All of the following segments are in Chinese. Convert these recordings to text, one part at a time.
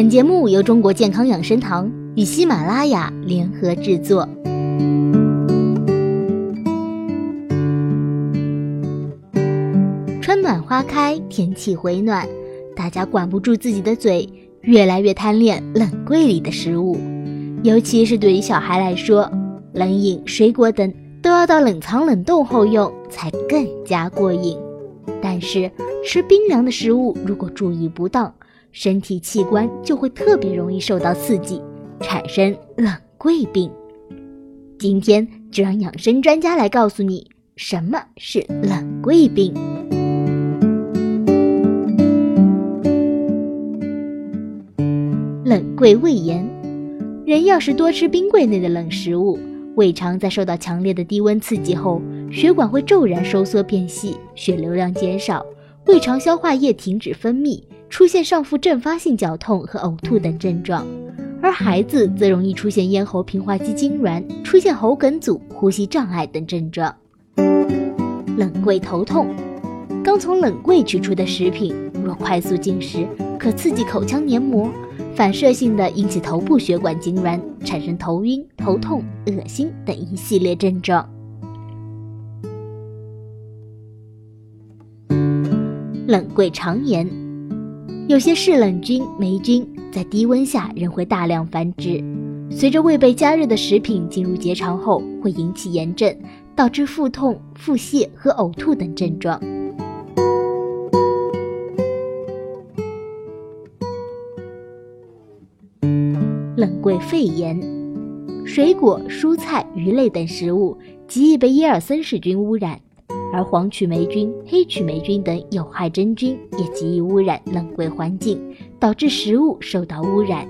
本节目由中国健康养生堂与喜马拉雅联合制作。春暖花开，天气回暖，大家管不住自己的嘴，越来越贪恋冷柜里的食物。尤其是对于小孩来说，冷饮、水果等都要到冷藏冷冻后用，才更加过瘾。但是吃冰凉的食物，如果注意不当，身体器官就会特别容易受到刺激，产生冷柜病。今天就让养生专家来告诉你什么是冷柜病。冷柜胃炎，人要是多吃冰柜内的冷食物，胃肠在受到强烈的低温刺激后，血管会骤然收缩变细，血流量减少，胃肠消化液停止分泌。出现上腹阵发性绞痛和呕吐等症状，而孩子则容易出现咽喉平滑肌痉挛、出现喉梗阻、呼吸障碍等症状。冷柜头痛，刚从冷柜取出的食品若快速进食，可刺激口腔黏膜，反射性的引起头部血管痉挛，产生头晕、头痛、恶心等一系列症状。冷柜肠炎。有些嗜冷菌、霉菌在低温下仍会大量繁殖，随着未被加热的食品进入结肠后，会引起炎症，导致腹痛、腹泻和呕吐等症状。冷柜肺炎，水果、蔬菜、鱼类等食物极易被耶尔森氏菌污染。而黄曲霉菌、黑曲霉菌等有害真菌也极易污染冷柜环境，导致食物受到污染。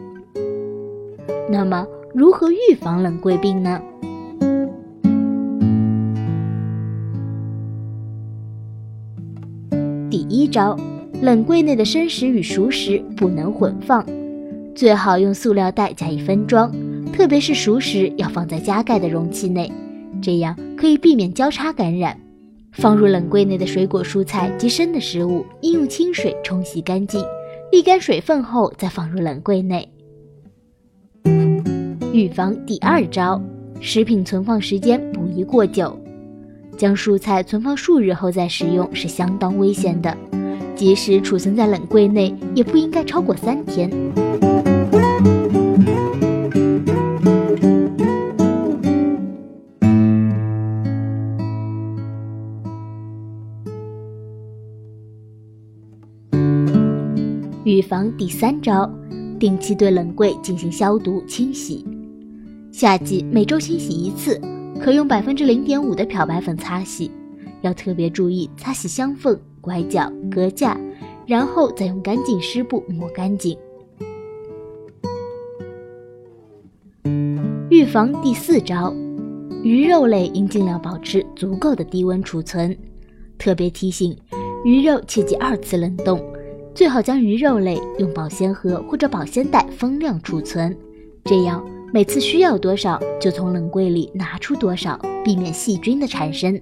那么，如何预防冷柜病呢？第一招，冷柜内的生食与熟食不能混放，最好用塑料袋加以分装，特别是熟食要放在加盖的容器内，这样可以避免交叉感染。放入冷柜内的水果、蔬菜及生的食物，应用清水冲洗干净，沥干水分后再放入冷柜内。预防第二招，食品存放时间不宜过久。将蔬菜存放数日后再食用是相当危险的，即使储存在冷柜内，也不应该超过三天。预防第三招，定期对冷柜进行消毒清洗。夏季每周清洗一次，可用百分之零点五的漂白粉擦洗，要特别注意擦洗箱缝、拐角、隔架，然后再用干净湿布抹干净。预防第四招，鱼肉类应尽量保持足够的低温储存，特别提醒，鱼肉切忌二次冷冻。最好将鱼肉类用保鲜盒或者保鲜袋封量储存，这样每次需要多少就从冷柜里拿出多少，避免细菌的产生。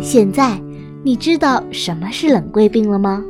现在你知道什么是冷柜病了吗？